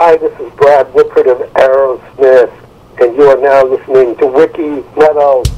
Hi, this is Brad Whitford of Aerosmith, and you are now listening to Wiki Meadows.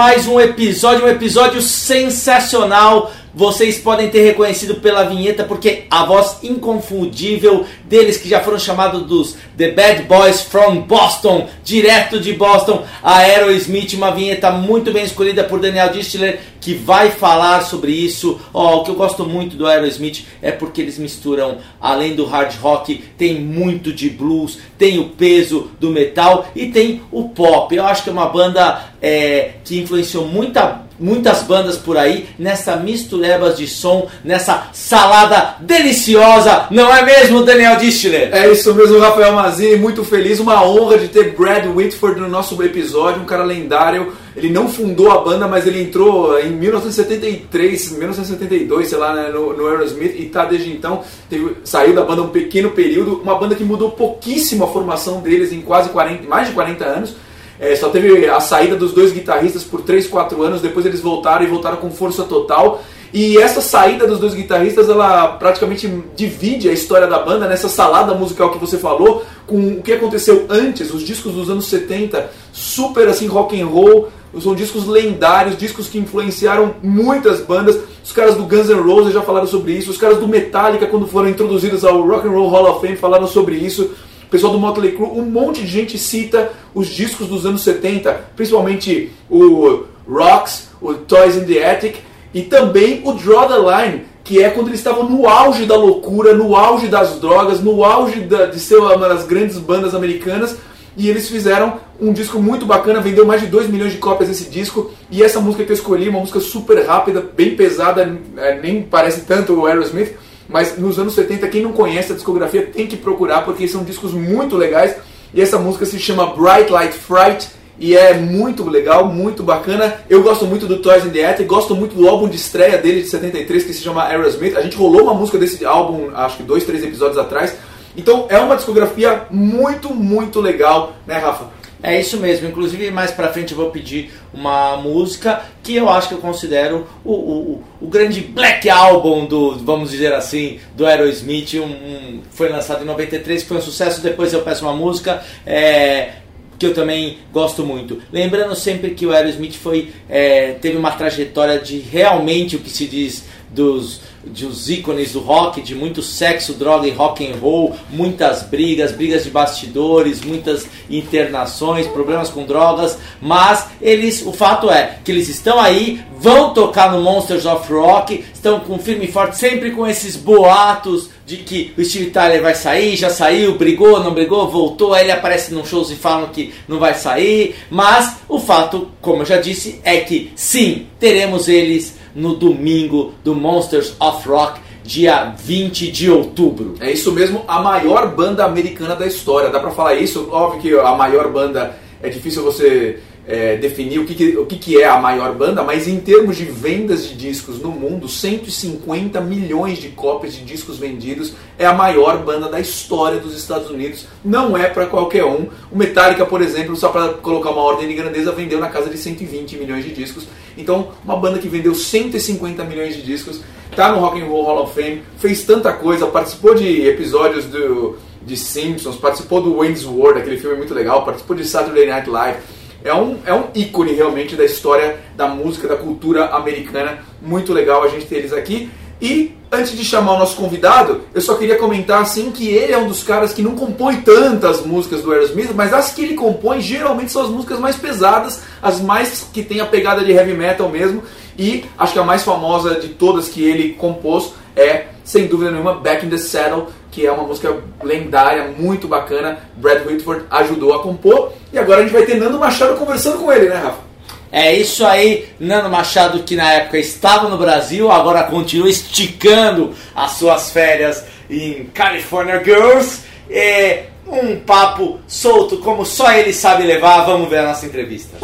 Mais um episódio, um episódio sensacional. Vocês podem ter reconhecido pela vinheta porque a voz inconfundível deles que já foram chamados dos The Bad Boys from Boston, direto de Boston, a Aerosmith, uma vinheta muito bem escolhida por Daniel Distler que vai falar sobre isso. Ó, o que eu gosto muito do Aerosmith é porque eles misturam, além do hard rock, tem muito de blues, tem o peso do metal e tem o pop. Eu acho que é uma banda é, que influenciou muita, muitas bandas por aí nessa misturebas de som, nessa salada deliciosa, não é mesmo, Daniel Distler? É isso mesmo, Rafael Mazini, muito feliz, uma honra de ter Brad Whitford no nosso episódio, um cara lendário. Ele não fundou a banda, mas ele entrou em 1973, 1972, sei lá, né, no, no Aerosmith e tá desde então, teve, saiu da banda um pequeno período, uma banda que mudou pouquíssimo a formação deles em quase 40, mais de 40 anos. É, só teve a saída dos dois guitarristas por 3, 4 anos, depois eles voltaram e voltaram com força total. E essa saída dos dois guitarristas, ela praticamente divide a história da banda nessa salada musical que você falou, com o que aconteceu antes, os discos dos anos 70, super assim rock and roll, são discos lendários, discos que influenciaram muitas bandas. Os caras do Guns N' Roses já falaram sobre isso, os caras do Metallica quando foram introduzidos ao Rock and Roll Hall of Fame falaram sobre isso. Pessoal do Motley Crue, um monte de gente cita os discos dos anos 70, principalmente o Rocks, o Toys in the Attic e também o Draw the Line, que é quando eles estavam no auge da loucura, no auge das drogas, no auge da, de ser uma das grandes bandas americanas. E eles fizeram um disco muito bacana, vendeu mais de 2 milhões de cópias esse disco. E essa música que eu escolhi, uma música super rápida, bem pesada, é, nem parece tanto o Aerosmith, mas nos anos 70, quem não conhece a discografia tem que procurar, porque são discos muito legais. E essa música se chama Bright Light Fright e é muito legal, muito bacana. Eu gosto muito do Toys in the Attic, gosto muito do álbum de estreia dele de 73 que se chama Aerosmith. A gente rolou uma música desse álbum, acho que dois, três episódios atrás. Então é uma discografia muito, muito legal, né, Rafa? É isso mesmo, inclusive mais pra frente eu vou pedir uma música que eu acho que eu considero o, o, o grande black album do, vamos dizer assim, do Aerosmith, um, um, foi lançado em 93, foi um sucesso, depois eu peço uma música, é, que eu também gosto muito. Lembrando sempre que o Aerosmith foi, é, teve uma trajetória de realmente o que se diz dos dos ícones do rock, de muito sexo, droga e rock and roll, muitas brigas, brigas de bastidores, muitas internações, problemas com drogas, mas eles, o fato é que eles estão aí, vão tocar no Monsters of Rock, estão com firme e forte, sempre com esses boatos de que o Steve Tyler vai sair, já saiu, brigou, não brigou, voltou, aí ele aparece num shows e falam que não vai sair, mas o fato, como eu já disse, é que sim, teremos eles no domingo do Monsters of Rock, dia 20 de outubro. É isso mesmo, a maior banda americana da história. Dá pra falar isso? Óbvio que a maior banda é difícil você é, definir o, que, que, o que, que é a maior banda, mas em termos de vendas de discos no mundo, 150 milhões de cópias de discos vendidos é a maior banda da história dos Estados Unidos. Não é para qualquer um. O Metallica, por exemplo, só para colocar uma ordem de grandeza, vendeu na casa de 120 milhões de discos. Então, uma banda que vendeu 150 milhões de discos, tá no Rock and Roll Hall of Fame, fez tanta coisa, participou de episódios do, de Simpsons, participou do Wayne's World, aquele filme muito legal, participou de Saturday Night Live. É um, é um ícone realmente da história da música, da cultura americana. Muito legal a gente ter eles aqui. E antes de chamar o nosso convidado, eu só queria comentar assim que ele é um dos caras que não compõe tantas músicas do Aerosmith, mas as que ele compõe geralmente são as músicas mais pesadas, as mais que tem a pegada de heavy metal mesmo. E acho que a mais famosa de todas que ele compôs é, sem dúvida nenhuma, Back in the Saddle, que é uma música lendária, muito bacana. Brad Whitford ajudou a compor. E agora a gente vai ter Nando Machado conversando com ele, né, Rafa? É isso aí, Nando Machado, que na época estava no Brasil, agora continua esticando as suas férias em California Girls. É um papo solto, como só ele sabe levar. Vamos ver a nossa entrevista.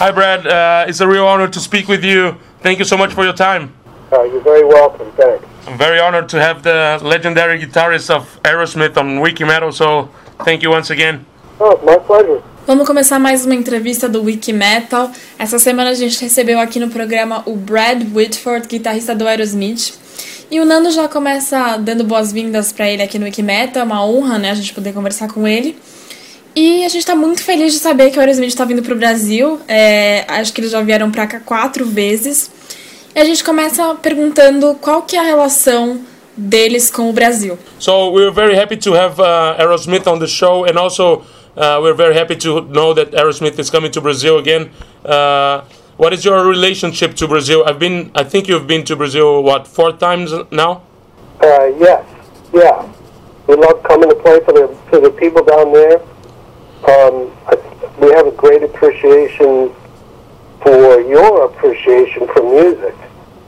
Hi, Brad. Uh, it's a real honor to speak with you. Thank you so much for your time. Uh, you're very welcome. Thanks. I'm very honored to have the legendary guitarist of Aerosmith on Wiki Metal, so thank you once again. Oh, my pleasure. Vamos começar mais uma entrevista do Wiki Metal. Essa semana a gente recebeu aqui no programa o Brad Whitford, guitarrista do Aerosmith. E o Nando já começa dando boas-vindas para ele aqui no Wiki Metal. É uma honra, né, a gente poder conversar com ele. E a gente está muito feliz de saber que o Aerosmith está vindo para o Brasil. É, acho que eles já vieram para cá quatro vezes. E a gente começa perguntando qual que é a relação deles com o Brasil. So we're very happy to have uh, Aerosmith on the show, and also uh, we're very happy to know that Aerosmith is coming to Brazil again. Uh, what is your relationship to Brazil? I've been, I think you've been to Brazil what four times now. Uh, yes, yeah. We love coming to play for the for the people down there. Um, I, we have a great appreciation for your appreciation for music.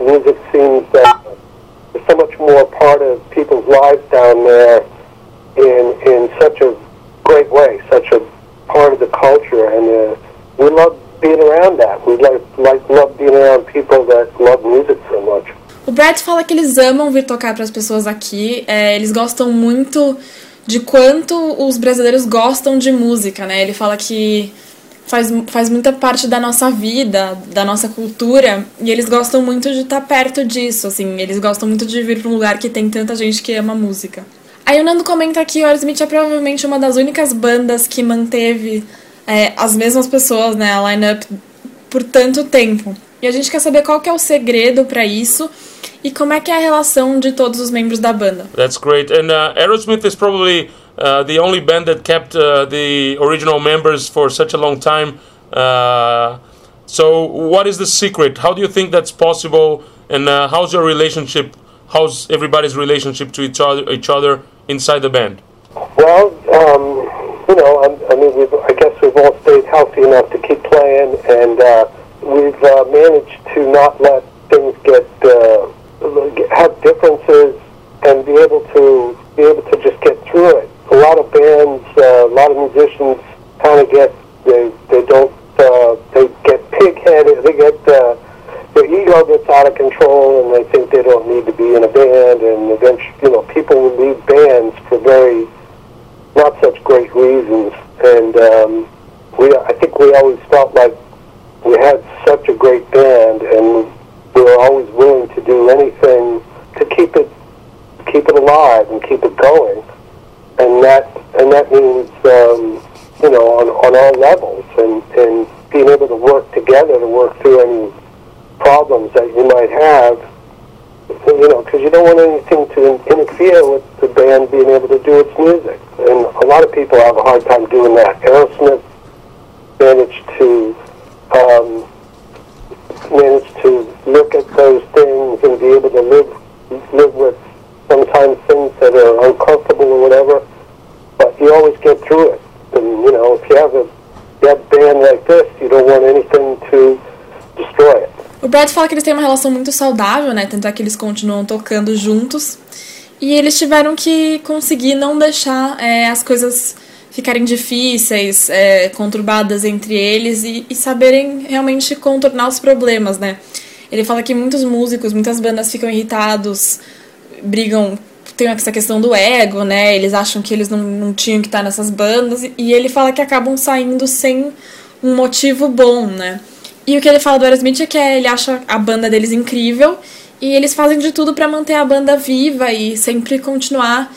Music seems that there's so much more part of people's lives down there in in such a great way, such a part of the culture, and uh, we love being around that. We like like love being around people that love music so much. O Brad fala que eles amam vir tocar para as pessoas aqui. É, eles gostam muito de quanto os brasileiros gostam de música, né? Ele fala que faz, faz muita parte da nossa vida, da nossa cultura, e eles gostam muito de estar perto disso, assim, eles gostam muito de vir para um lugar que tem tanta gente que ama música. Aí o Nando comenta que o Aerosmith é provavelmente uma das únicas bandas que manteve é, as mesmas pessoas, né, a line-up, por tanto tempo. E a gente quer saber qual que é o segredo para isso e como é que é a relação de todos os membros da banda. That's great. And uh, Aerosmith is probably uh, the only band that kept uh, the original members for such a long time. Uh, so, what is the secret? How do you think that's possible? And uh, how's your relationship? How's everybody's relationship to each other, each other inside the band? Well, um, you know, I, I mean, I guess we've all stayed healthy enough to keep playing, and uh, we've managed to not let things get have eles têm uma relação muito saudável, né? Tanto é que eles continuam tocando juntos. E eles tiveram que conseguir não deixar é, as coisas ficarem difíceis, é, conturbadas entre eles e, e saberem realmente contornar os problemas, né? Ele fala que muitos músicos, muitas bandas ficam irritados, brigam, tem essa questão do ego, né? Eles acham que eles não, não tinham que estar nessas bandas e, ele fala que acabam saindo sem um motivo bom, né? E o que ele fala do Aerosmith é que ele acha a banda deles incrível e eles fazem de tudo para manter a banda viva e sempre continuar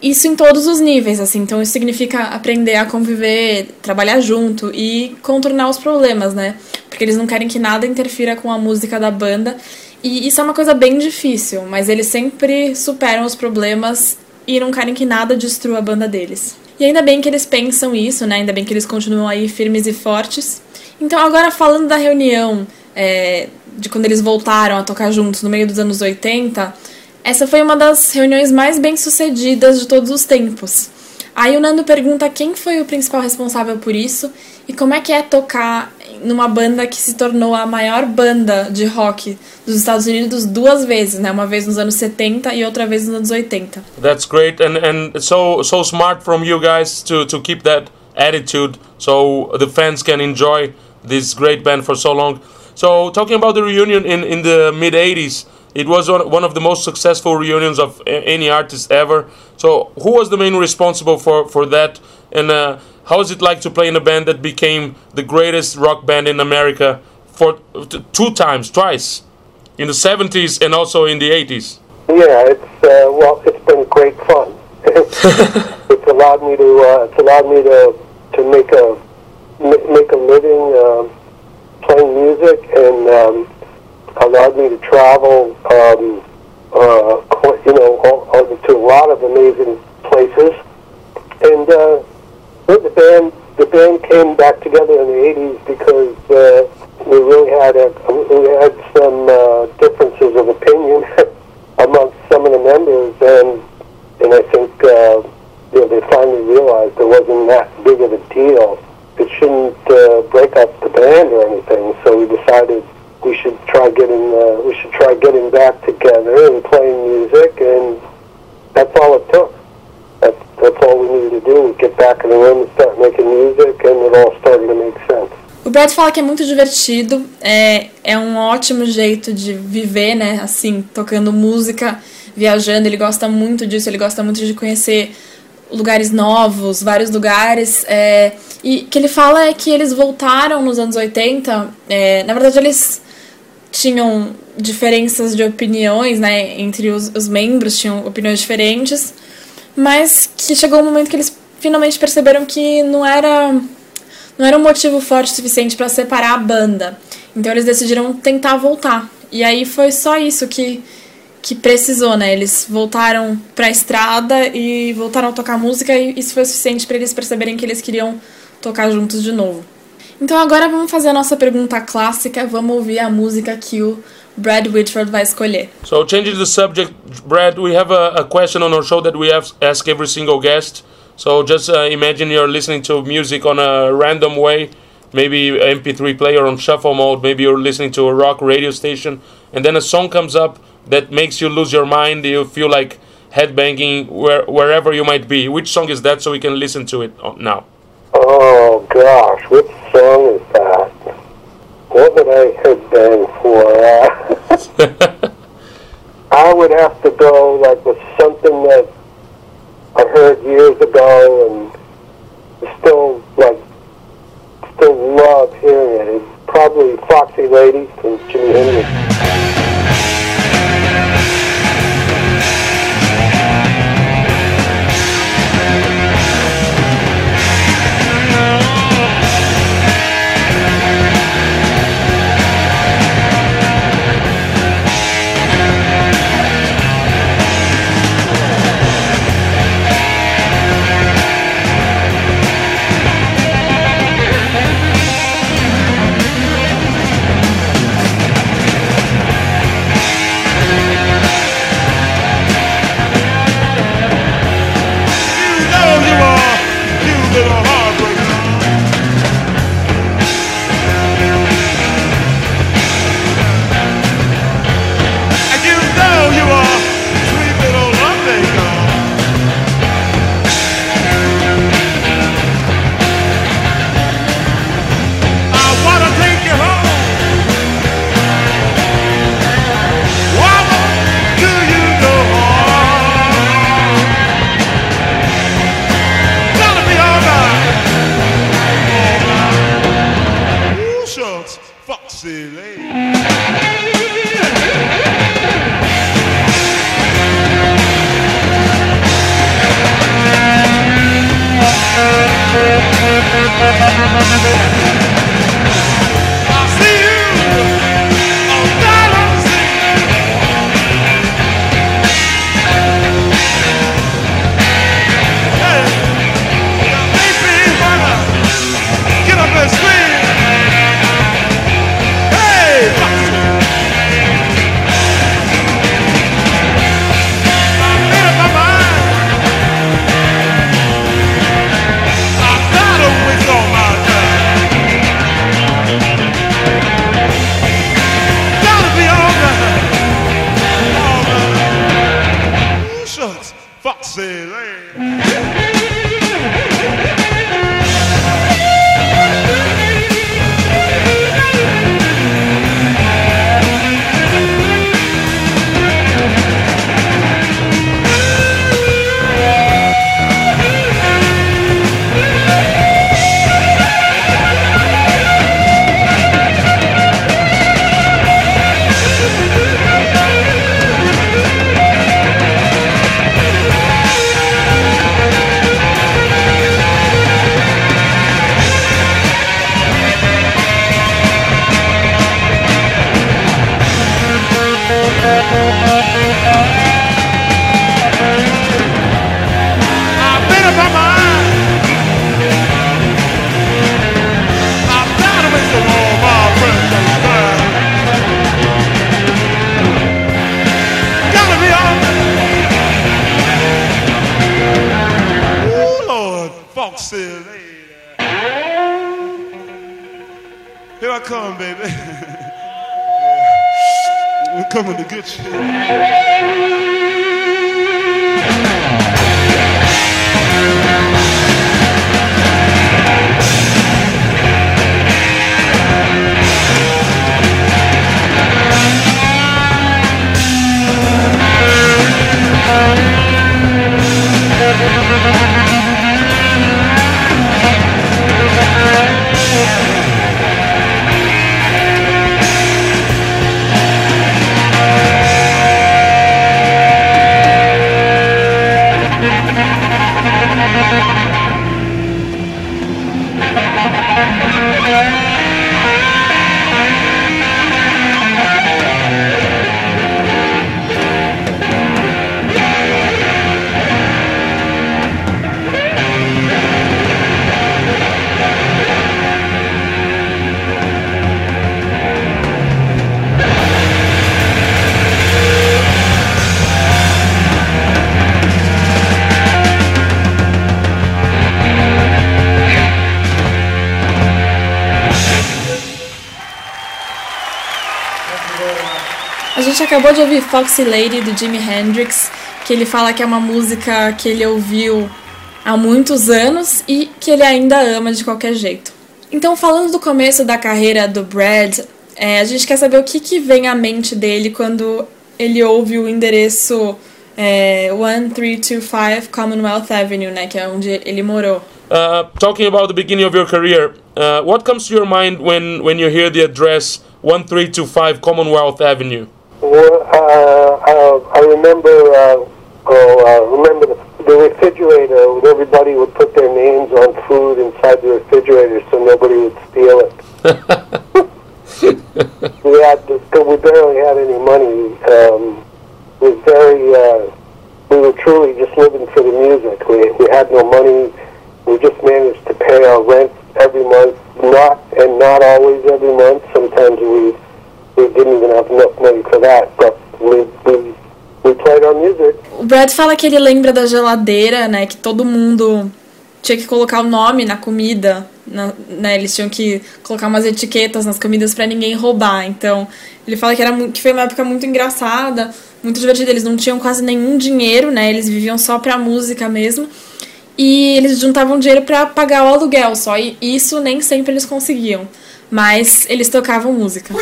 isso em todos os níveis, assim. Então isso significa aprender a conviver, trabalhar junto e contornar os problemas, né? Porque eles não querem que nada interfira com a música da banda. E isso é uma coisa bem difícil, mas eles sempre superam os problemas e não querem que nada destrua a banda deles. E ainda bem que eles pensam isso, né? Ainda bem que eles continuam aí firmes e fortes. Então, agora falando da reunião é, de quando eles voltaram a tocar juntos no meio dos anos 80, essa foi uma das reuniões mais bem sucedidas de todos os tempos. Aí o Nando pergunta quem foi o principal responsável por isso e como é que é tocar numa banda que se tornou a maior banda de rock dos Estados Unidos duas vezes, né? Uma vez nos anos 70 e outra vez nos anos 80. That's great and and so so smart from you guys to to keep that attitude so the fans can enjoy this great band for so long. So talking about the reunion in in the mid 80s, it was one one of the most successful reunions of any artist ever. So who was the main responsible for for that and uh, how is it like to play in a band that became the greatest rock band in America for t- two times, twice? In the 70s and also in the 80s. Yeah, it's uh, well, it's been great fun. it's allowed me to uh, it's allowed me to to make a make a living um playing music and um, allowed me to travel. Um, uh, you know, all, all, to a lot of amazing places, and uh, the band the band came back together in the '80s because uh, we really had a, we had some uh, differences of opinion amongst some of the members, and and I think uh, know, they finally realized it wasn't that big of a deal. It shouldn't uh, break up the band or anything. So we decided we should try getting uh, we should try getting back together and playing music, and that's all it took. That's that's all we needed to do was get back in the room and start making music, and it all started to make sense. O Brad fala que é muito divertido, é, é um ótimo jeito de viver, né? Assim, tocando música, viajando. Ele gosta muito disso, ele gosta muito de conhecer lugares novos, vários lugares. É, e que ele fala é que eles voltaram nos anos 80. É, na verdade, eles tinham diferenças de opiniões, né? Entre os, os membros, tinham opiniões diferentes. Mas que chegou um momento que eles finalmente perceberam que não era não era um motivo forte o suficiente para separar a banda. Então eles decidiram tentar voltar. E aí foi só isso que que precisou, né? Eles voltaram pra estrada e voltaram a tocar música e isso foi o suficiente para eles perceberem que eles queriam tocar juntos de novo. Então agora vamos fazer a nossa pergunta clássica, vamos ouvir a música que o Brad Whitford vai escolher. So, changing the subject, Brad, we have a, a question on our show that we have ask every single guest. So, just uh, imagine you're listening to music on a random way, maybe MP3 player on shuffle mode, maybe you're listening to a rock radio station, and then a song comes up that makes you lose your mind. You feel like headbanging where, wherever you might be. Which song is that so we can listen to it uh, now? Oh gosh, which song is that? What would I headbang for? Uh, I would have to go like with something that I heard years ago and still like still love hearing it. It'd probably Foxy Lady from Jimi Hendrix. Acabou de ouvir Foxy Lady do Jimi Hendrix, que ele fala que é uma música que ele ouviu há muitos anos e que ele ainda ama de qualquer jeito. Então, falando do começo da carreira do Brad, é, a gente quer saber o que, que vem à mente dele quando ele ouve o endereço é, 1325 Commonwealth Avenue, né, que é onde ele morou. uh, talking about the beginning of your career, uh, what comes to your mind when, when you hear the address 1325 Commonwealth Avenue? Well, uh, uh, I remember, uh, oh, uh, remember the, the refrigerator. Everybody would put their names on food inside the refrigerator so nobody would steal it. we had, we barely had any money. Um, it was very, uh, we were truly just living for the music. We, we had no money. We just managed to pay our rent every month. Not and not always every month. Sometimes we we didn't even have enough money for that. But we we, we played our music. O Brad fala que ele lembra da geladeira, né? Que todo mundo tinha que colocar o nome na comida. na- né, eles tinham que colocar umas etiquetas nas comidas pra ninguém roubar. Então, ele fala que, era, que foi uma época muito engraçada, muito divertida. Eles não tinham quase nenhum dinheiro, né? Eles viviam só pra música mesmo. E eles juntavam dinheiro pra pagar o aluguel só. E isso nem sempre eles conseguiam. Mas eles tocavam música.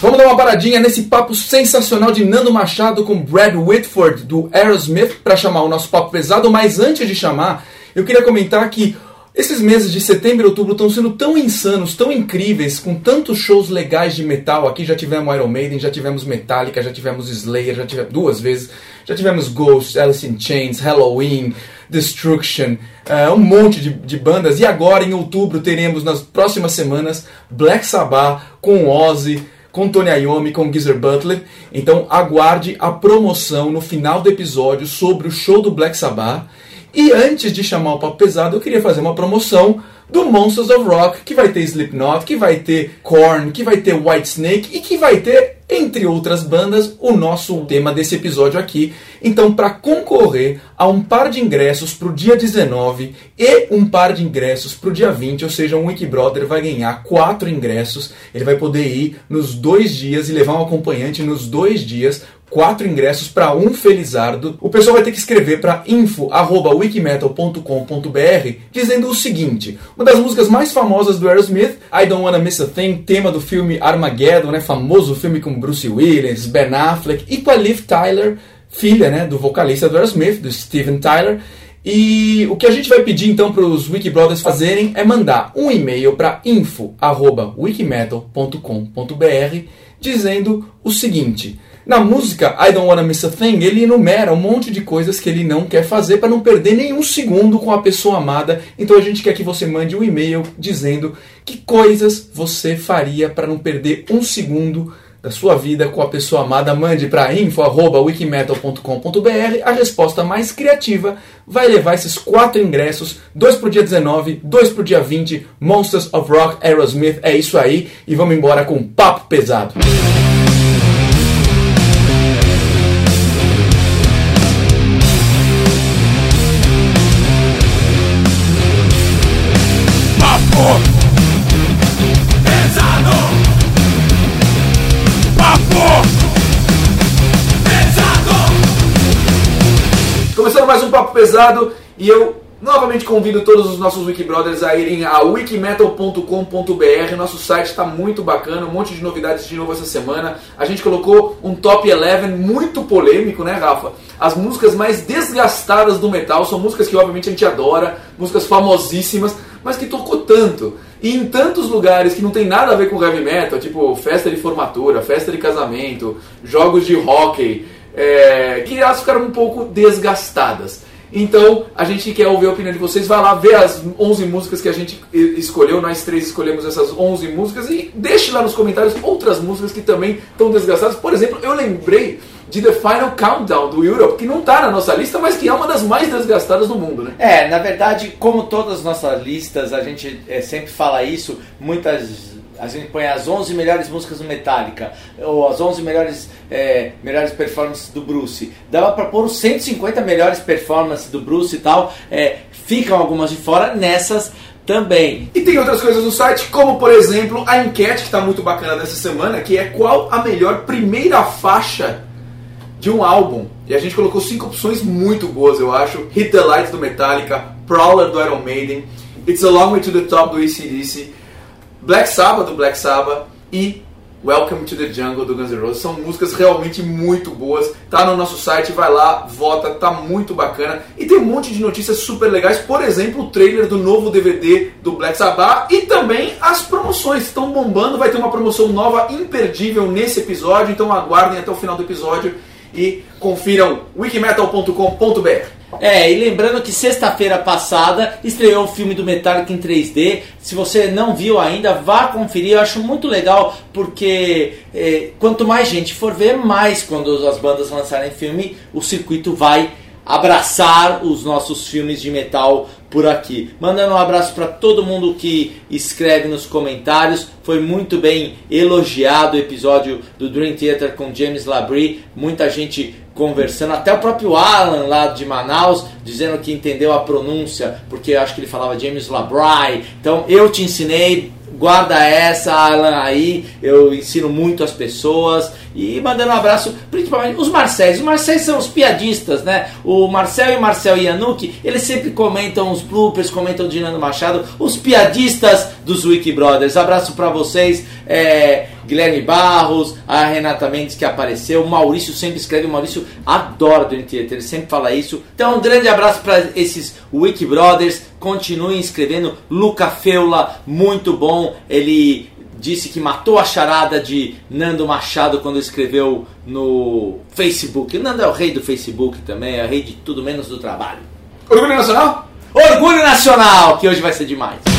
Vamos dar uma paradinha nesse papo sensacional de Nando Machado com Brad Whitford do Aerosmith para chamar o nosso papo pesado, mas antes de chamar, eu queria comentar que esses meses de setembro e outubro estão sendo tão insanos, tão incríveis, com tantos shows legais de metal. Aqui já tivemos Iron Maiden, já tivemos Metallica, já tivemos Slayer, já tivemos duas vezes, já tivemos Ghost, Alice in Chains, Halloween, Destruction, eh, um monte de, de bandas. E agora em outubro teremos nas próximas semanas Black Sabbath com Ozzy com Tony Iommi, com Geezer Butler. Então aguarde a promoção no final do episódio sobre o show do Black Sabbath. E antes de chamar o Papo Pesado, eu queria fazer uma promoção do Monsters of Rock, que vai ter Slipknot, que vai ter Korn, que vai ter Whitesnake e que vai ter, entre outras bandas, o nosso tema desse episódio aqui. Então, para concorrer a um par de ingressos para o dia 19 e um par de ingressos para o dia 20, ou seja, um Wikibrother vai ganhar quatro ingressos. Ele vai poder ir nos dois dias e levar um acompanhante nos dois dias quatro ingressos para um Felizardo. O pessoal vai ter que escrever para info@wikimetal.com.br dizendo o seguinte: uma das músicas mais famosas do Aerosmith, I Don't Wanna Miss a Thing, tema do filme Armageddon, né, famoso filme com Bruce Willis, Ben Affleck e com a Liv Tyler, filha, né, do vocalista do Aerosmith, do Steven Tyler. E o que a gente vai pedir então para os Wikibrothers fazerem é mandar um e-mail para info@wikimetal.com.br dizendo o seguinte: na música I Don't Wanna Miss a Thing, ele enumera um monte de coisas que ele não quer fazer para não perder nenhum segundo com a pessoa amada. Então a gente quer que você mande um e-mail dizendo que coisas você faria para não perder um segundo da sua vida com a pessoa amada. Mande para info@wikimetal.com.br. A resposta mais criativa vai levar esses quatro ingressos, dois pro dia 19, dois pro dia 20, Monsters of Rock Aerosmith. É isso aí e vamos embora com um papo pesado. Papo pesado e eu novamente convido todos os nossos Wikibrothers a irem a wikimetal.com.br. Nosso site está muito bacana, um monte de novidades de novo essa semana. A gente colocou um top 11 muito polêmico, né, Rafa? As músicas mais desgastadas do metal são músicas que obviamente a gente adora, músicas famosíssimas, mas que tocou tanto. E em tantos lugares que não tem nada a ver com heavy metal, tipo festa de formatura, festa de casamento, jogos de hockey, é, que elas ficaram um pouco desgastadas. Então, a gente quer ouvir a opinião de vocês. Vai lá ver as 11 músicas que a gente escolheu. Nós três escolhemos essas 11 músicas. E deixe lá nos comentários outras músicas que também estão desgastadas. Por exemplo, eu lembrei de The Final Countdown do Europe, que não está na nossa lista, mas que é uma das mais desgastadas do mundo, né? É, na verdade, como todas as nossas listas, a gente é, sempre fala isso, muitas. A gente põe as 11 melhores músicas do Metallica, ou as 11 melhores, é, melhores performances do Bruce. Dava pra pôr os 150 melhores performances do Bruce e tal. É, ficam algumas de fora nessas também. E tem outras coisas no site, como por exemplo a enquete que está muito bacana dessa semana, que é qual a melhor primeira faixa de um álbum. E a gente colocou cinco opções muito boas, eu acho. Hit the Light do Metallica, Prowler do Iron Maiden, It's a Long Way to the Top do ACDC, Black Sabbath do Black Sabbath e Welcome to the Jungle do Guns N' Roses. São músicas realmente muito boas. Tá no nosso site, vai lá, vota, tá muito bacana. E tem um monte de notícias super legais, por exemplo, o trailer do novo DVD do Black Sabbath e também as promoções estão bombando. Vai ter uma promoção nova imperdível nesse episódio, então aguardem até o final do episódio e confiram wikimetal.com.br. É, e lembrando que sexta-feira passada estreou o filme do Metallica em 3D. Se você não viu ainda, vá conferir. Eu acho muito legal porque é, quanto mais gente for ver, mais quando as bandas lançarem filme, o circuito vai abraçar os nossos filmes de metal por aqui. Mandando um abraço para todo mundo que escreve nos comentários. Foi muito bem elogiado o episódio do Dream Theater com James Labrie. Muita gente conversando, até o próprio Alan lá de Manaus, dizendo que entendeu a pronúncia, porque acho que ele falava James Labrie. Então eu te ensinei, guarda essa, Alan, aí. Eu ensino muito as pessoas. E mandando um abraço, principalmente os Marcéis. Os Marcéis são os piadistas, né? O Marcel e Marcel Yanuki, eles sempre comentam os bloopers, comentam de Nando Machado. Os piadistas dos Wiki Brothers. Abraço para vocês. É, Guilherme Barros, a Renata Mendes que apareceu, o Maurício sempre escreve, o Maurício adora Dream Theater, ele sempre fala isso. Então um grande abraço para esses Wiki Brothers, continuem escrevendo. Luca Feula, muito bom, ele disse que matou a charada de Nando Machado quando escreveu no Facebook. Nando é o rei do Facebook também, é o rei de tudo menos do trabalho. Orgulho Nacional? Orgulho Nacional, que hoje vai ser demais.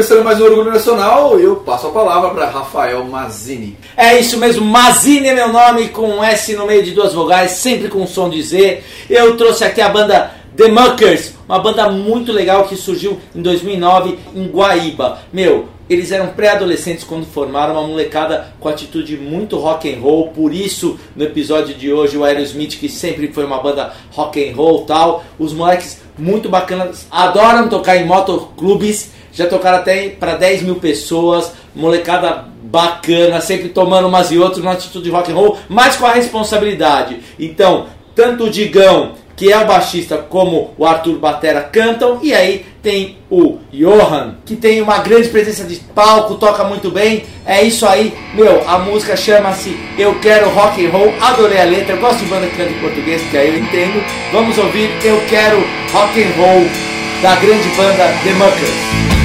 Começando mais um Orgulho Nacional, eu passo a palavra para Rafael Mazini. É isso mesmo, Mazine é meu nome, com um S no meio de duas vogais, sempre com som de Z. Eu trouxe aqui a banda The Muckers, uma banda muito legal que surgiu em 2009 em Guaíba. Meu, eles eram pré-adolescentes quando formaram, uma molecada com atitude muito rock and roll. Por isso, no episódio de hoje, o Aerosmith, que sempre foi uma banda rock and roll tal, os moleques muito bacanas, adoram tocar em motoclubes, já tocaram até para 10 mil pessoas, molecada bacana, sempre tomando umas e outras, uma atitude rock and roll, mas com a responsabilidade. Então, tanto o Digão, que é o baixista, como o Arthur Batera cantam, e aí tem o Johan, que tem uma grande presença de palco, toca muito bem. É isso aí, meu, a música chama-se Eu Quero Rock and Roll, adorei a letra, gosto de banda que canta em português, que aí eu entendo. Vamos ouvir Eu Quero Rock and Roll da grande banda The Muckers.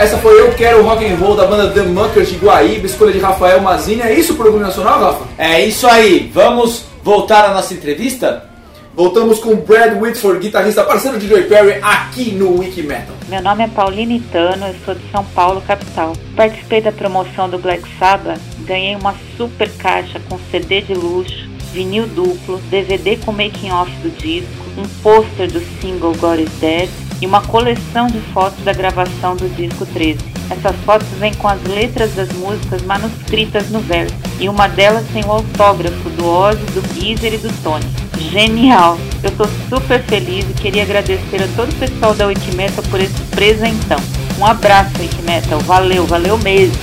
Essa foi Eu Quero Rock and Roll da banda The Muckers de Guaíba, escolha de Rafael Mazini. É isso pro Orgulho Nacional, Rafa? É isso aí, vamos voltar à nossa entrevista? Voltamos com Brad Whitford, guitarrista parceiro de Joey Perry, aqui no Wiki Metal. Meu nome é Paulina Itano, eu sou de São Paulo, capital. Participei da promoção do Black Sabbath, ganhei uma super caixa com CD de luxo, vinil duplo, DVD com making off do disco, um pôster do single God is Dead e uma coleção de fotos da gravação do disco 13. Essas fotos vêm com as letras das músicas manuscritas no verso, e uma delas tem o autógrafo do Ozzy, do Geezer e do Tony. Genial! Eu tô super feliz e queria agradecer a todo o pessoal da Wikimetal por esse presentão. Um abraço, Wikimetal. Valeu, valeu mesmo.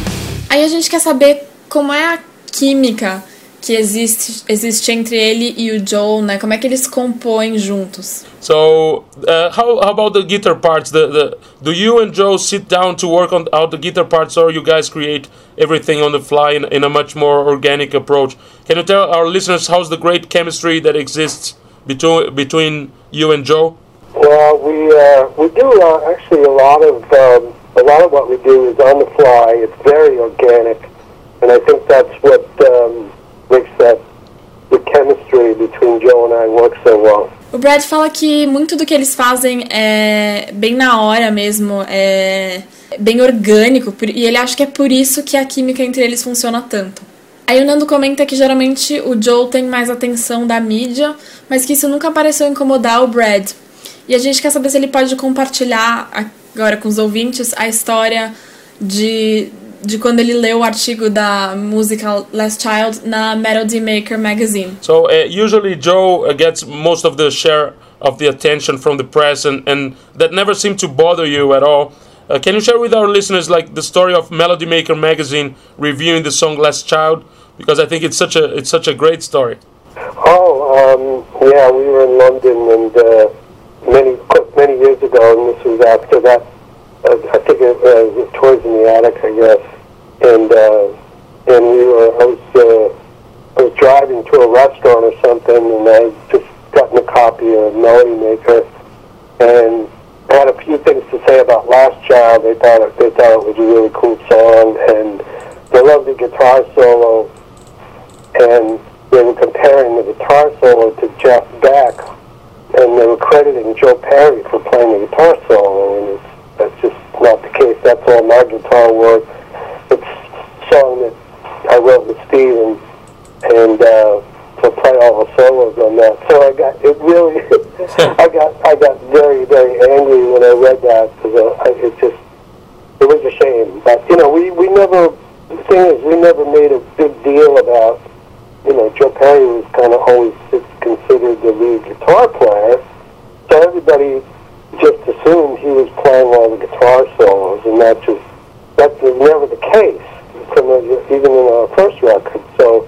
Aí a gente quer saber como é a química que existe, existe entre ele e o Joe, né? Como é que eles compõem juntos? So, uh, how, how about the guitar parts? The, the do you and Joe sit down to work on out the guitar parts, or you guys create everything on the fly in, in a much more organic approach? Can you tell our listeners how's the great chemistry that exists between between you and Joe? Well, we uh, we do uh, actually a lot of um, a lot of what we do is on the fly. It's very organic, and I think that's what O Brad fala que muito do que eles fazem é bem na hora mesmo, é bem orgânico, e ele acha que é por isso que a química entre eles funciona tanto. Aí o Nando comenta que geralmente o Joe tem mais atenção da mídia, mas que isso nunca pareceu incomodar o Brad. E a gente quer saber se ele pode compartilhar agora com os ouvintes a história de, de quando ele leu o artigo da música Last Child na Melody Maker Magazine. So uh, usually Joe uh, gets most of the share of the attention from the press, and, and that never seemed to bother you at all. Uh, can you share with our listeners like the story of Melody Maker magazine reviewing the song "Last Child"? Because I think it's such a it's such a great story. Oh, um, yeah, we were in London and uh, many many years ago, and this was after that. Uh, I think it uh, was towards in the attic, I guess. And uh, and we were, I was uh, I was driving to a restaurant or something, and I just gotten a copy of Melody Maker, and had a few things to say about Last Child. They thought it, they thought it was a really cool song, and they loved the guitar solo and they were comparing the guitar solo to Jeff Beck, and they were crediting Joe Perry for playing the guitar solo, and it's, not the case. That's all my guitar work. It's a song that I wrote with Steve, and, and uh, to play all the solos on that. So I got it really. I got I got very very angry when I read that because uh, it just it was a shame. But you know, we we never. The thing is, we never made a big deal about you know, Joe Perry was kind of always considered the lead guitar player, so everybody just assumed he was playing all the guitar solos, and that just that was never the case from the, even in our first record. So,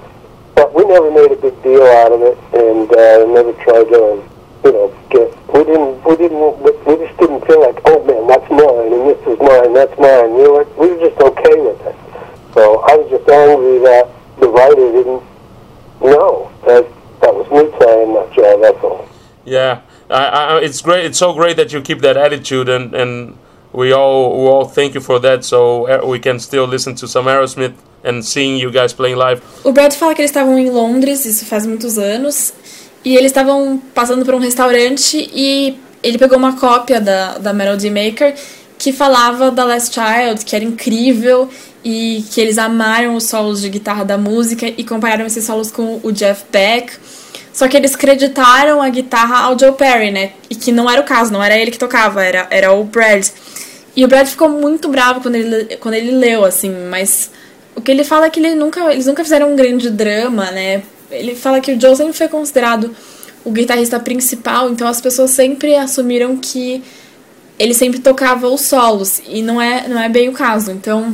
but we never made a big deal out of it, and uh, never tried to, you know, get. We didn't. We didn't. We just didn't feel like, oh man, that's mine, and this is mine, that's mine. We were. We were just okay with it. So I was just angry that the writer didn't no, that that was me playing that Joe. That's all. Yeah, I, I, it's great. It's so great that you keep that attitude, and, and we all we all thank you for that. So uh, we can still listen to some Aerosmith and seeing you guys playing live. O Brad fala que eles estavam em Londres, isso faz muitos anos, e eles estavam passando por um restaurante e ele pegou uma cópia da, da Melody Maker que falava da Last Child, que era incrível e que eles amaram os solos de guitarra da música e compararam esses solos com o Jeff Beck. Só que eles creditaram a guitarra ao Joe Perry, né? E que não era o caso, não era ele que tocava, era, era o Brad. E o Brad ficou muito bravo quando ele, quando ele leu, assim, mas o que ele fala é que ele nunca, eles nunca fizeram um grande drama, né? Ele fala que o Joe sempre foi considerado o guitarrista principal, então as pessoas sempre assumiram que ele sempre tocava os solos, e não é, não é bem o caso, então...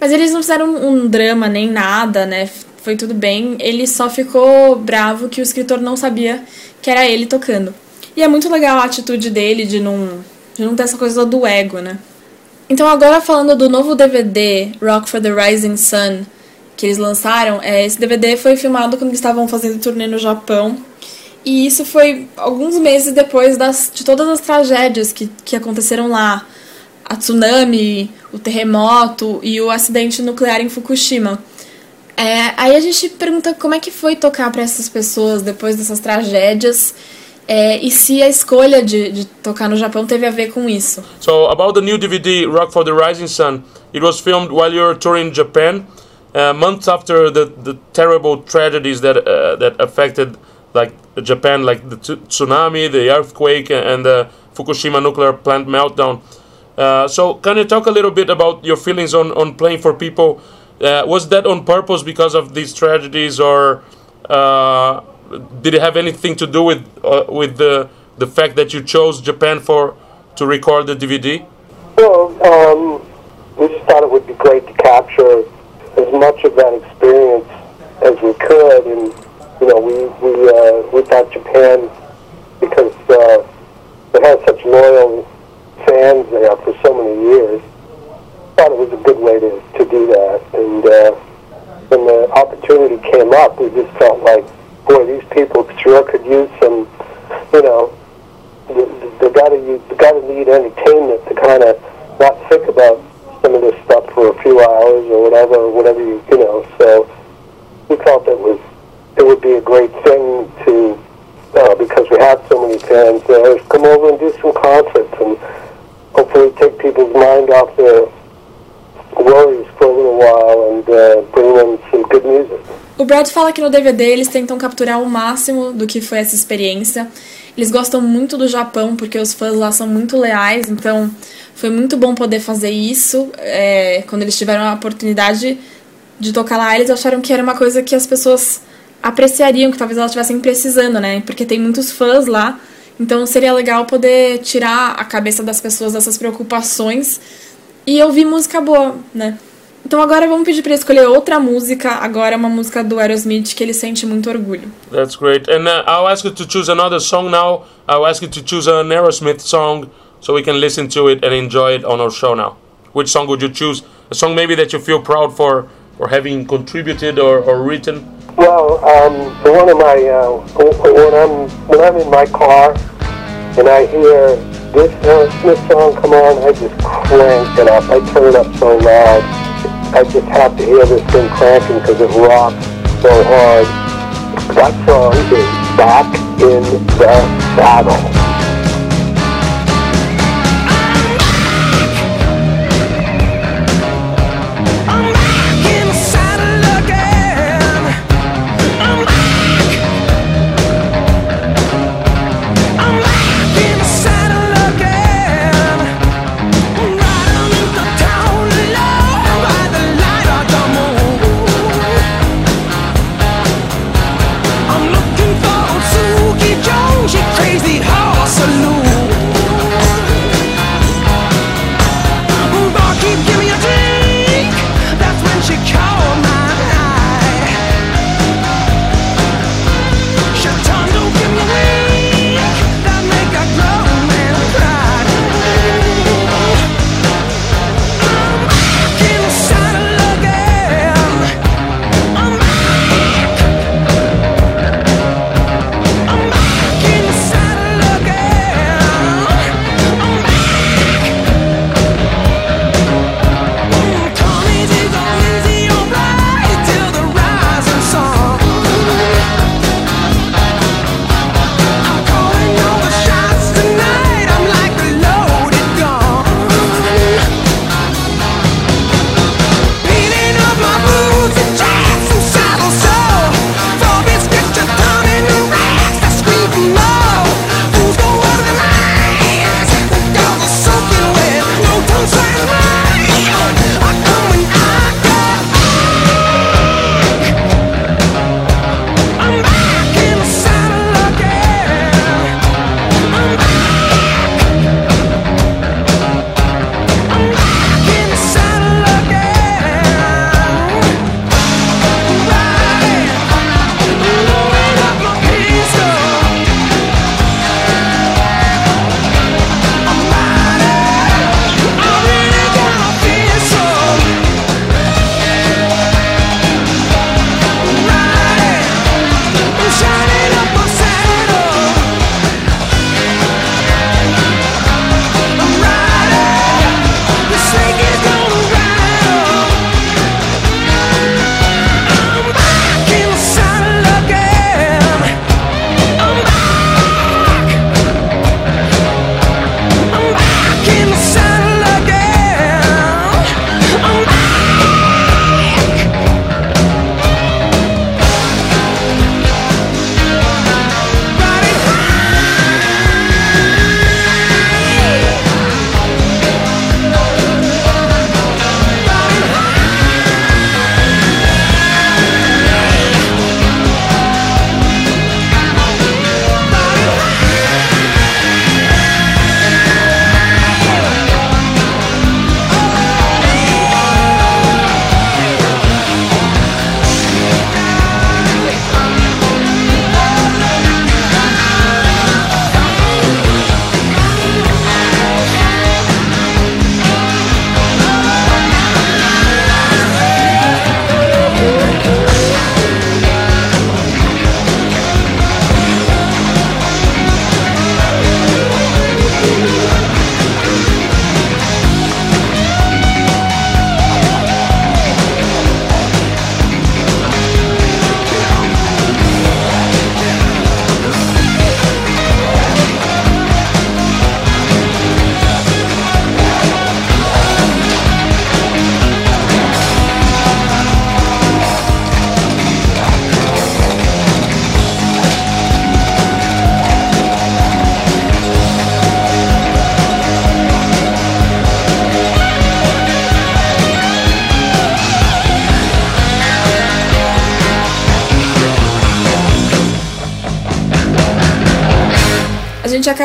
Mas eles não fizeram um drama nem nada, né? Foi tudo bem. Ele só ficou bravo que o escritor não sabia que era ele tocando. E é muito legal a atitude dele de não, de não ter essa coisa do ego, né? Então agora falando do novo DVD, Rock for the Rising Sun, que eles lançaram, é, esse DVD foi filmado quando eles estavam fazendo turnê no Japão. E isso foi alguns meses depois das, de todas as tragédias que, que aconteceram lá. a tsunami, o terremoto e o acidente nuclear em Fukushima. É, aí a gente pergunta como é que foi tocar para essas pessoas depois dessas tragédias é, e se a escolha de, de tocar no Japão teve a ver com isso. So about the new DVD Rock for the Rising Sun, it was filmed while you were touring Japan, uh, months after the, the terrible tragedies that uh, that affected like Japan, like the tsunami, the earthquake, and the Fukushima nuclear plant meltdown. Uh, so can you talk a little bit about your feelings on, on playing for people? Uh, was that on purpose because of these tragedies, or uh, did it have anything to do with uh, with the the fact that you chose Japan for to record the DVD? Well, um, we just thought it would be great to capture as much of that experience as we could, and you know, we we uh, we thought Japan because uh, it has such loyal fans there for so many years. Thought it was a good way to, to do that, and uh, when the opportunity came up, we just felt like, boy, these people sure could use some, you know, they, gotta use, they gotta need entertainment to kind of not think about some of this stuff for a few hours or whatever, whatever you, you know. So we felt it was, it would be a great thing to, uh, because we have so many fans there, is come over and do some concerts and hopefully take people's mind off their O Brad fala que no DVD eles tentam capturar o máximo do que foi essa experiência. Eles gostam muito do Japão porque os fãs lá são muito leais, então foi muito bom poder fazer isso. É, quando eles tiveram a oportunidade de tocar lá, eles acharam que era uma coisa que as pessoas apreciariam, que talvez elas estivessem precisando, né? Porque tem muitos fãs lá, então seria legal poder tirar a cabeça das pessoas dessas preocupações e ouvir música boa, né? Então agora vamos pedir para ele escolher outra música, agora é uma música do Aerosmith que ele sente muito orgulho. That's great. And uh, I'll ask you to choose another song now. I'll ask you to choose an Aerosmith song so we can listen to it and enjoy it on our show now. Which song would you choose? A song maybe that you feel proud for for having contributed or, or written? Well, um, one of my uh, when I'm when I'm in my car and I hear this Aerosmith song come on, I just crank it up. I turn it up so loud. I just have to hear this thing cranking because it rocks so hard. That song is Back in the Saddle.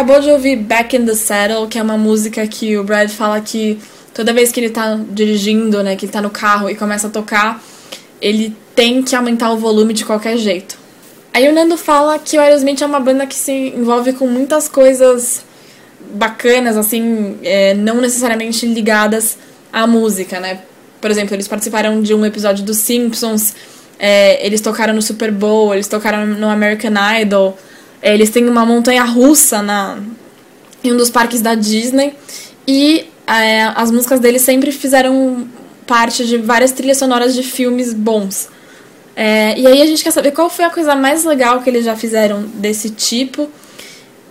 Acabou de ouvir Back in the Saddle, que é uma música que o Brad fala que toda vez que ele tá dirigindo, né, que ele tá no carro e começa a tocar, ele tem que aumentar o volume de qualquer jeito. Aí o Nando fala que o Aerosmith é uma banda que se envolve com muitas coisas bacanas, assim, é, não necessariamente ligadas à música, né? Por exemplo, eles participaram de um episódio dos Simpsons, é, eles tocaram no Super Bowl, eles tocaram no American Idol, é, eles têm uma montanha russa na, em um dos parques da Disney e é, as músicas deles sempre fizeram parte de várias trilhas sonoras de filmes bons. É, e aí a gente quer saber qual foi a coisa mais legal que eles já fizeram desse tipo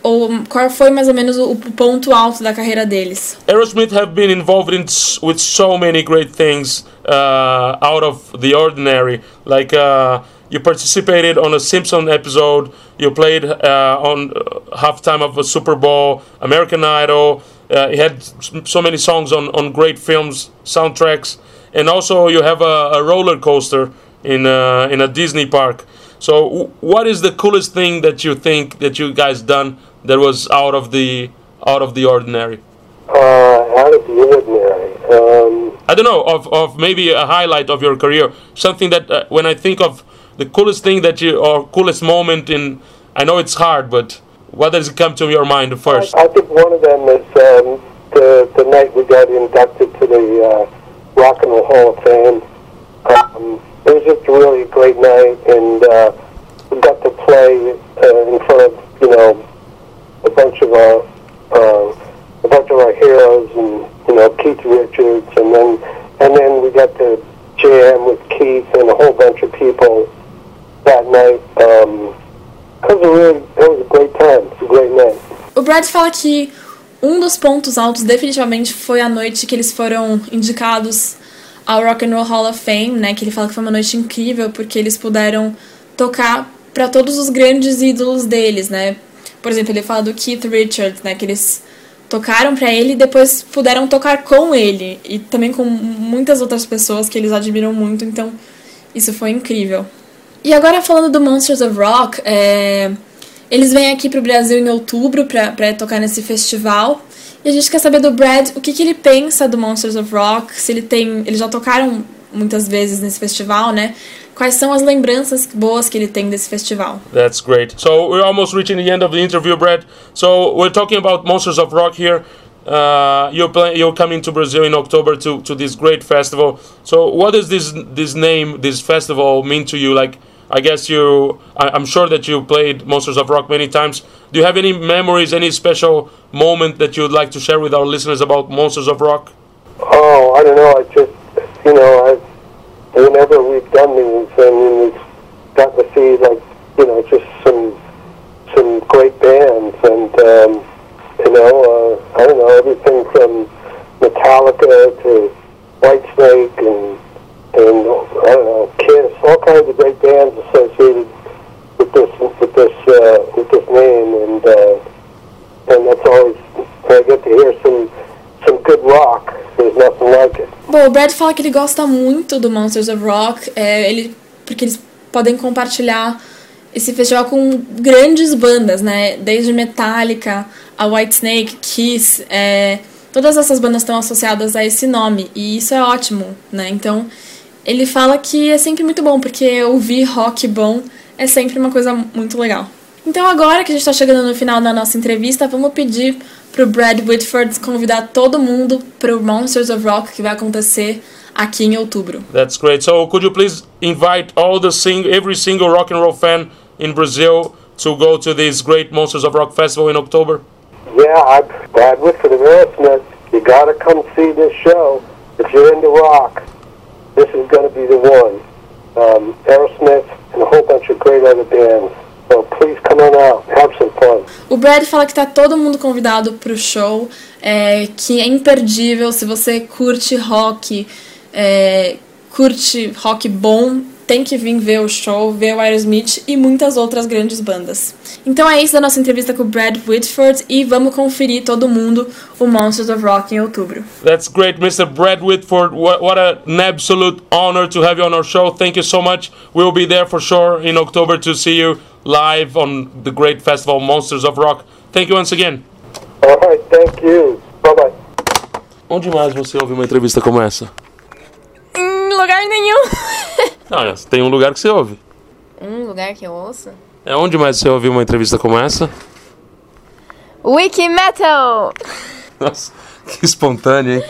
ou qual foi mais ou menos o, o ponto alto da carreira deles. Aerosmith have been involved in with so many great things uh, out of the ordinary. Like uh, you participated on a Simpson episode, you played uh, on uh, halftime of a Super Bowl, American Idol. Uh, you had so many songs on, on great films, soundtracks, and also you have a, a roller coaster in uh, in a Disney park. So, w- what is the coolest thing that you think that you guys done that was out of the out of the ordinary? Uh, out of the ordinary. Um, I don't know of, of maybe a highlight of your career, something that uh, when I think of the coolest thing that you or coolest moment in, I know it's hard, but what does it come to your mind first? I think one of them is um, the the night we got inducted to the uh, Rock and Roll Hall of Fame. Um, it was just a really great night, and uh, we got to play uh, in front of you know a bunch of our uh, a bunch of our heroes, and you know Keith Richards, and then and then we got to jam with Keith and a whole bunch of people that night. Um, it was it was a great time. A great night. O Brad fala que um dos pontos altos definitivamente foi a noite que eles foram indicados ao Rock and Roll Hall of Fame, né? Que ele fala que foi uma noite incrível porque eles puderam tocar para todos os grandes ídolos deles, né? Por exemplo, ele fala do Keith Richards, né? Que eles tocaram para ele e depois puderam tocar com ele e também com muitas outras pessoas que eles admiram muito. Então, isso foi incrível. E agora falando do Monsters of Rock, é, eles vêm aqui pro Brasil em outubro pra tocar nesse festival. E a gente quer saber do Brad o que, que ele pensa do Monsters of Rock, se ele tem. Eles já tocaram muitas vezes nesse festival, né? Quais são as lembranças boas que ele tem desse festival? That's great. So we're almost reaching the end of the interview, Brad. So we're talking about Monsters of Rock here. Uh, you're play, you're coming to Brazil in October to, to this great festival. So what does this this name, this festival, mean to you? Like, I guess you, I, I'm sure that you played Monsters of Rock many times. Do you have any memories, any special moment that you'd like to share with our listeners about Monsters of Rock? Oh, I don't know. I just, you know, I, whenever we've done these, I mean, we've got to see like, you know, just some some great bands, and um, you know, uh, I don't know everything from Metallica to Whitesnake and and I don't know Kiss, all kinds of great bands associated with this with this uh, with this name, and uh, and that's always I get to hear some some good rock. There's nothing like it. Bom, o Brad fala que ele gosta muito do Monsters of Rock, é, ele, porque eles podem compartilhar esse festival com grandes bandas, né? Desde Metallica, a Whitesnake, Kiss, é, todas essas bandas estão associadas a esse nome e isso é ótimo, né? Então ele fala que é sempre muito bom porque ouvir rock bom é sempre uma coisa muito legal. Então agora que a gente está chegando no final da nossa entrevista, vamos pedir pro Brad Whitford convidar todo mundo pro Monsters of Rock que vai acontecer aqui em outubro. That's great. So could you please invite all the sing every single rock and roll fan in Brazil to go to this great Monsters of Rock festival in October? Yeah, I'm Brad Whitford of Aerosmith. You gotta come see this show. If you're into rock, this is gonna be the one. Um, Aerosmith and a whole bunch of great other bands. So please come on out, have some fun. O Brad fala que tá todo mundo convidado pro show, é, que é imperdível. Se você curte rock, é, curte rock bom, tem que vir ver o show, ver o Aerosmith e muitas outras grandes bandas. Então é isso da nossa entrevista com o Brad Whitford e vamos conferir todo mundo o Monsters of Rock em outubro. That's great, Mr. Brad Whitford. What, what an absolute honor to have you on our show. Thank you so much. We'll be there for sure in October to see you live on the great festival Monsters of Rock. Thank you once again. All right, thank you. Bye bye. Onde mais você ouve uma entrevista como essa? Em lugar nenhum. Tem um lugar que você ouve. um lugar que eu ouço? É onde mais você ouviu uma entrevista como essa? Wiki Metal! Nossa, que espontâneo, hein?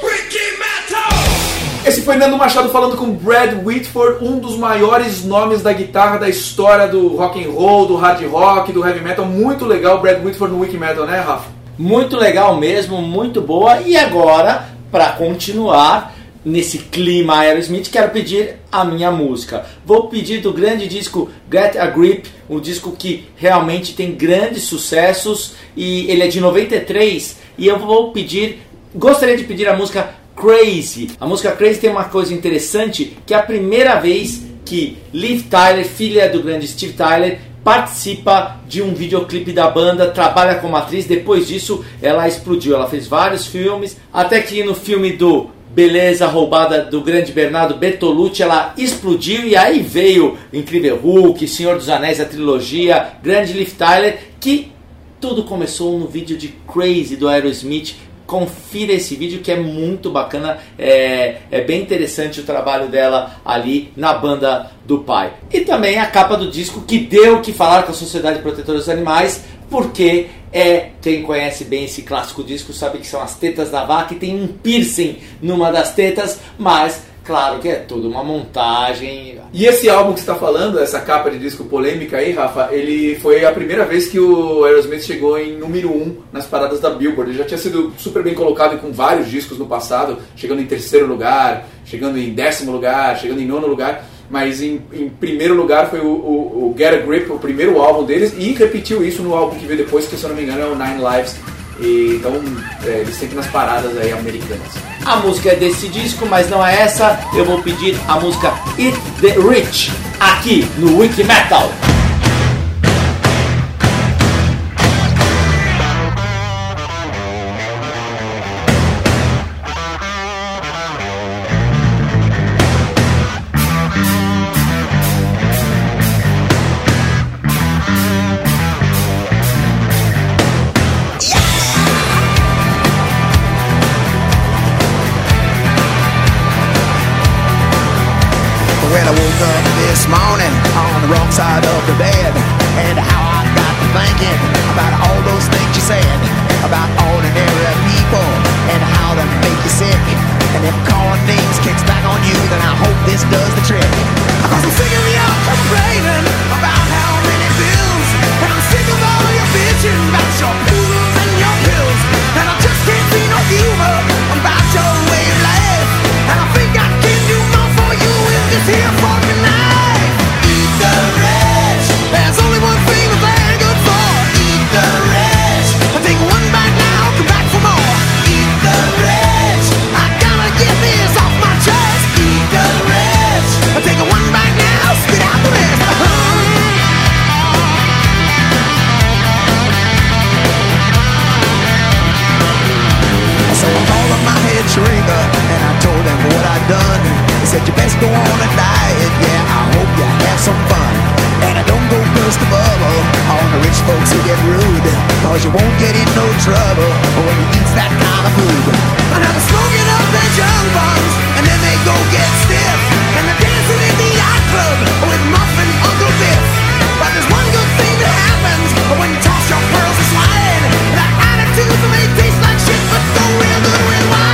Esse foi Nando Machado falando com Brad Whitford, um dos maiores nomes da guitarra da história do rock and roll, do hard rock, do heavy metal. Muito legal, Brad Whitford no Wiki Metal, né, Rafa? Muito legal mesmo, muito boa. E agora, para continuar nesse clima Aerosmith, quero pedir a minha música. Vou pedir do grande disco Get a Grip, um disco que realmente tem grandes sucessos e ele é de 93 e eu vou pedir, gostaria de pedir a música Crazy. A música Crazy tem uma coisa interessante, que é a primeira vez que Liv Tyler, filha do grande Steve Tyler, participa de um videoclipe da banda, trabalha como atriz. Depois disso, ela explodiu. Ela fez vários filmes, até que no filme do Beleza Roubada do grande Bernardo Bertolucci, ela explodiu e aí veio Incrível Hulk, Senhor dos Anéis, a trilogia, grande Liv Tyler, que tudo começou no vídeo de Crazy do Aerosmith. Confira esse vídeo que é muito bacana, é, é bem interessante o trabalho dela ali na banda do pai. E também a capa do disco que deu o que falar com a Sociedade Protetora dos Animais, porque é, quem conhece bem esse clássico disco sabe que são as tetas da vaca e tem um piercing numa das tetas, mas claro que é tudo uma montagem. E esse álbum que está falando, essa capa de disco polêmica aí, Rafa, ele foi a primeira vez que o Aerosmith chegou em número 1 um nas paradas da Billboard. Ele já tinha sido super bem colocado com vários discos no passado, chegando em terceiro lugar, chegando em décimo lugar, chegando em nono lugar. Mas em, em primeiro lugar foi o, o, o Get a Grip, o primeiro álbum deles, e repetiu isso no álbum que veio depois, que se eu não me engano é o Nine Lives. E, então é, eles sempre nas paradas aí americanas. A música é desse disco, mas não é essa. Eu vou pedir a música Eat the Rich aqui no Wiki Metal. Said you best go on a diet, yeah. I hope you have some fun. And I don't go burst the bubble on the rich folks who get rude. Cause you won't get in no trouble when you eat that kind of food. And now they're smoking up their junk buns and then they go get stiff. And they're dancing in the yacht club with Muffin Uncle Biff. But there's one good thing that happens when you toss your pearls to slide. That attitude may taste like shit, but go real good with wine.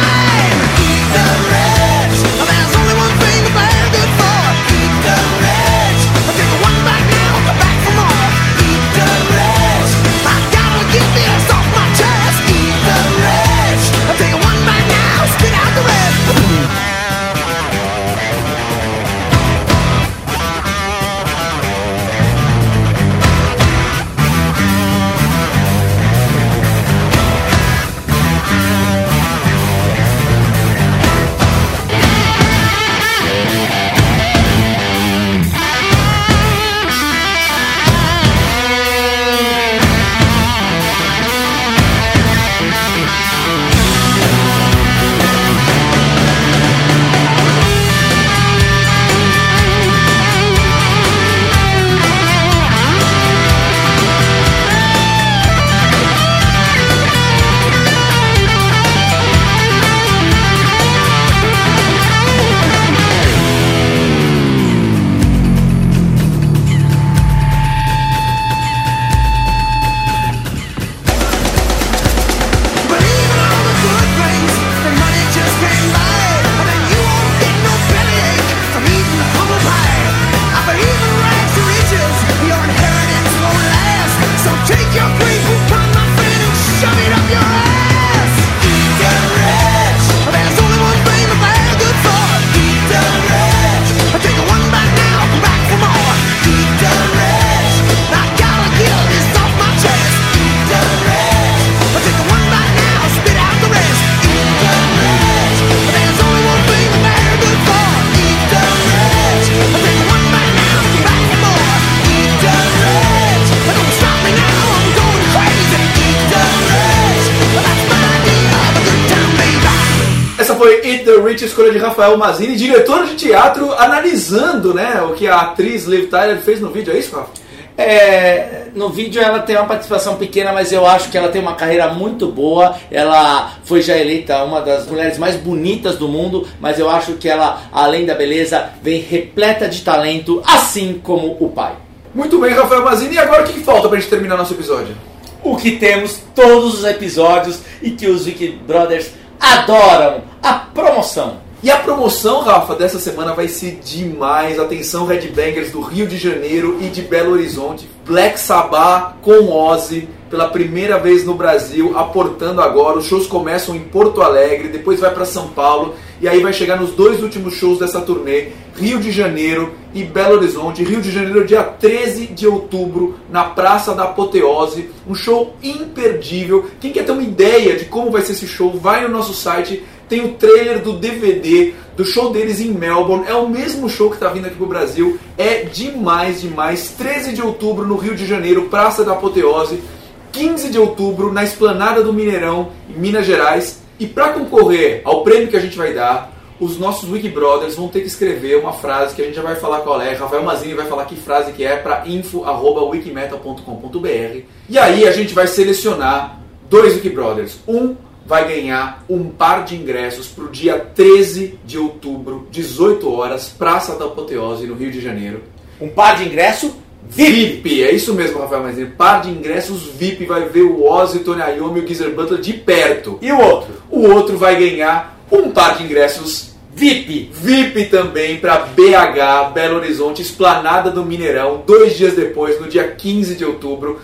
Escolha de Rafael Mazini, diretor de teatro, analisando né, o que a atriz Liv Tyler fez no vídeo, é isso, Rafa? É, no vídeo ela tem uma participação pequena, mas eu acho que ela tem uma carreira muito boa. Ela foi já eleita uma das mulheres mais bonitas do mundo, mas eu acho que ela, além da beleza, vem repleta de talento, assim como o pai. Muito bem, Rafael Mazini, e agora o que falta pra gente terminar nosso episódio? O que temos todos os episódios e que os Wiki Brothers adoram: a promoção. E a promoção, Rafa, dessa semana vai ser demais. Atenção, Headbangers do Rio de Janeiro e de Belo Horizonte. Black Sabbath com Ozzy pela primeira vez no Brasil, aportando agora. Os shows começam em Porto Alegre, depois vai para São Paulo e aí vai chegar nos dois últimos shows dessa turnê, Rio de Janeiro e Belo Horizonte. Rio de Janeiro, dia 13 de outubro, na Praça da Apoteose. Um show imperdível. Quem quer ter uma ideia de como vai ser esse show, vai no nosso site tem o trailer do DVD do show deles em Melbourne. É o mesmo show que está vindo aqui pro Brasil. É demais, demais. 13 de outubro no Rio de Janeiro, Praça da Apoteose. 15 de outubro na Esplanada do Mineirão, em Minas Gerais. E para concorrer ao prêmio que a gente vai dar, os nossos Wiki Brothers vão ter que escrever uma frase que a gente já vai falar qual é. Rafael Mazini vai falar que frase que é para info@wikimetal.com.br. E aí a gente vai selecionar dois Wiki Brothers. Um vai ganhar um par de ingressos para o dia 13 de outubro, 18 horas, Praça da Apoteose, no Rio de Janeiro. Um par de ingresso VIP, é isso mesmo, Rafael Mazini. Par de ingressos VIP, vai ver o Ozzy, o Tony Iommi e o Geezer Butler de perto. E o outro? O outro vai ganhar um par de ingressos VIP. VIP também para BH, Belo Horizonte, Esplanada do Mineirão, dois dias depois, no dia 15 de outubro.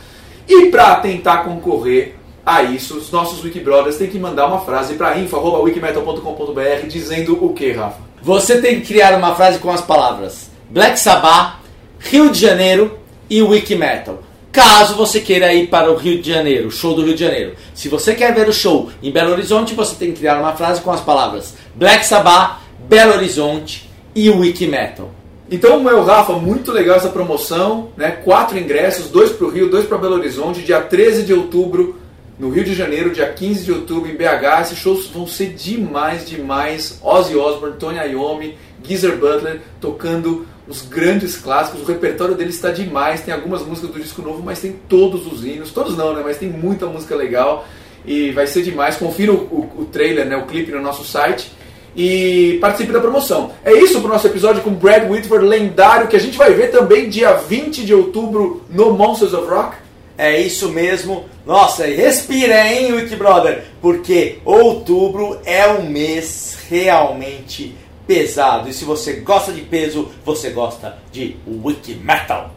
E para tentar concorrer a isso, os nossos Wikibrothers têm que mandar uma frase para info.wikimetal.com.br dizendo o que, Rafa? Você tem que criar uma frase com as palavras Black Sabbath, Rio de Janeiro e Wiki Metal. Caso você queira ir para o Rio de Janeiro, show do Rio de Janeiro. Se você quer ver o show em Belo Horizonte, você tem que criar uma frase com as palavras Black Sabbath, Belo Horizonte e Wiki Metal. Então, meu Rafa, muito legal essa promoção, né? Quatro ingressos, dois para o Rio, dois para Belo Horizonte, dia 13 de outubro no Rio de Janeiro, dia 15 de outubro em BH. Esses shows vão ser demais, demais. Ozzy Osbourne, Tony Iommi, Geezer Butler tocando os grandes clássicos. O repertório deles está demais. Tem algumas músicas do disco novo, mas tem todos os hinos. Todos não, né? Mas tem muita música legal e vai ser demais. Confira o, o, o trailer, né? o clipe no nosso site e participe da promoção. É isso para o nosso episódio com Brad Whitford, lendário, que a gente vai ver também dia 20 de outubro no Monsters of Rock. É isso mesmo. Nossa, respira, hein, Wiki Brother? Porque outubro é um mês realmente pesado. E se você gosta de peso, você gosta de Wiki Metal.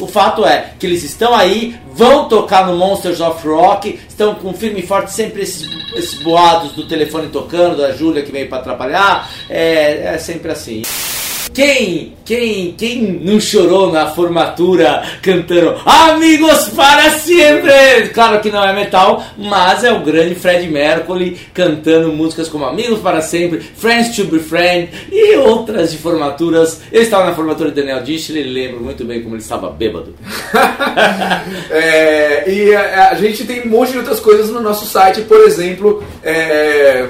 O fato é que eles estão aí, vão tocar no Monsters of Rock, estão com firme e forte sempre esses, esses boados do telefone tocando, da Júlia que veio para atrapalhar. É, é sempre assim. Quem, quem, quem não chorou na formatura cantando Amigos para sempre? Claro que não é metal, mas é o grande Fred Mercury cantando músicas como Amigos para sempre, Friends to be Friend e outras de formaturas. Eu estava na formatura de Daniel Dishley, lembro muito bem como ele estava bêbado. É, e a, a gente tem um monte de outras coisas no nosso site, por exemplo. é,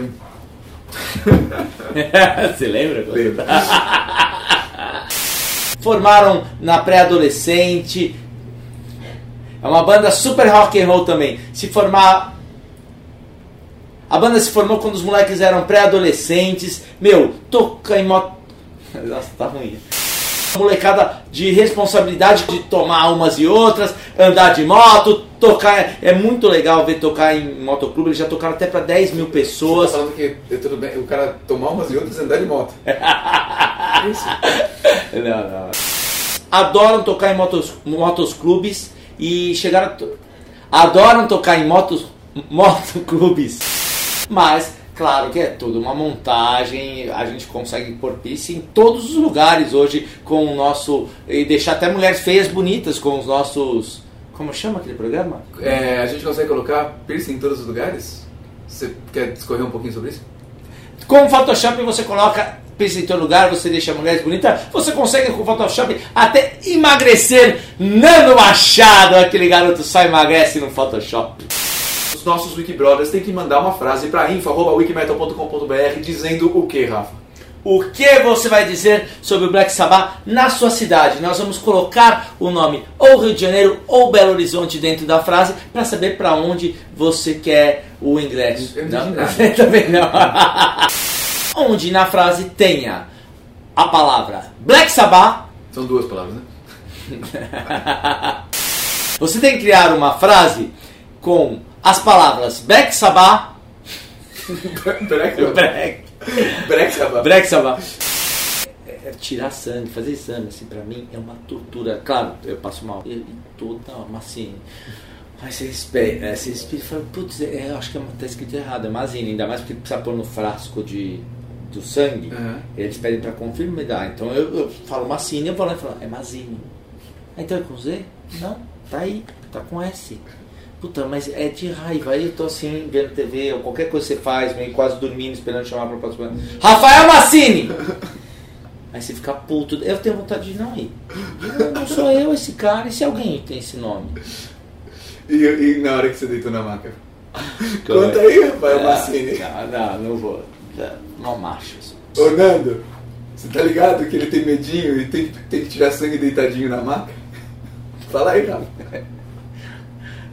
Você lembra? Formaram na pré-adolescente. É uma banda super rock and roll também. Se formar. A banda se formou quando os moleques eram pré-adolescentes. Meu, toca em moto. Nossa, tá ruim. Molecada de responsabilidade de tomar umas e outras, andar de moto, tocar. É muito legal ver tocar em motoclube. Eles já tocaram até pra 10 mil pessoas. Você tá falando que tudo bem, o cara tomar umas e outras e andar de moto. Isso. Não, não. Adoram tocar em motos, motos clubes e chegaram. Adoram tocar em motos, motoclubes. Mas, claro que é tudo uma montagem. A gente consegue pôr piercing em todos os lugares hoje com o nosso. E deixar até mulheres feias bonitas com os nossos. Como chama aquele programa? É, a gente consegue colocar piercing em todos os lugares? Você quer discorrer um pouquinho sobre isso? Com o Photoshop você coloca piercing em todo lugar, você deixa mulheres bonitas, você consegue com o Photoshop até emagrecer. Nando Machado, aquele garoto só emagrece no Photoshop. Os nossos Wikibrothers têm que mandar uma frase para info.wikimetal.com.br dizendo o que, Rafa? O que você vai dizer sobre o Black Sabbath na sua cidade? Nós vamos colocar o nome ou Rio de Janeiro ou Belo Horizonte dentro da frase para saber para onde você quer o ingresso. Eu não também não. onde na frase tenha a palavra Black Sabbath, São duas palavras, né? você tem que criar uma frase com as palavras Black Sabbath, Black Black, Black Sabbath. Black Sabbath. É, tirar sangue, fazer exame, assim, pra mim é uma tortura. Claro, eu passo mal. E, toda uma assim. Aí você espera, é, você e fala, putz, é, eu acho que tá escrito errado, é mazina, ainda mais porque precisa pôr no frasco de, do sangue, Uhum. eles pedem pra confirmar. Então eu, eu falo macine, eu vou lá e falo, é mazine. Então é com Z? Não, tá aí, tá com S. Puta, mas é de raiva. Aí eu tô assim, vendo TV, ou qualquer coisa que você faz, meio quase dormindo, esperando chamar pra próxima. Rafael Massini! Aí você fica puto. Eu tenho vontade de não ir. Eu não sou eu esse cara, e se alguém tem esse nome? E, e na hora que você deitou na maca? Conta aí, Rafael Ah, Massini. Não, não, não vou. Não macho. Ô Nando, você tá ligado que ele tem medinho e tem, tem que tirar sangue deitadinho na maca? Fala aí, Rafa.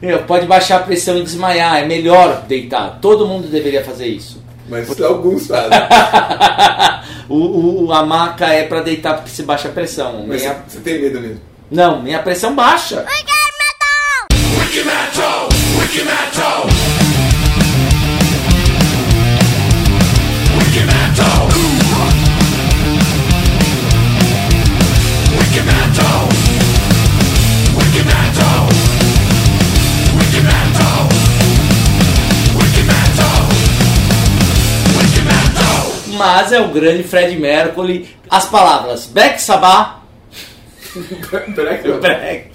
Meu, pode baixar a pressão e desmaiar, é melhor deitar. Todo mundo deveria fazer isso. Mas alguns fazem. o, o- a maca é pra deitar porque se baixa a pressão. Mas Minha- você tem medo mesmo. Não, minha pressão baixa. Mas é o grande Fred Mercury. As palavras Black Sabbath, Black Sabbath. Black,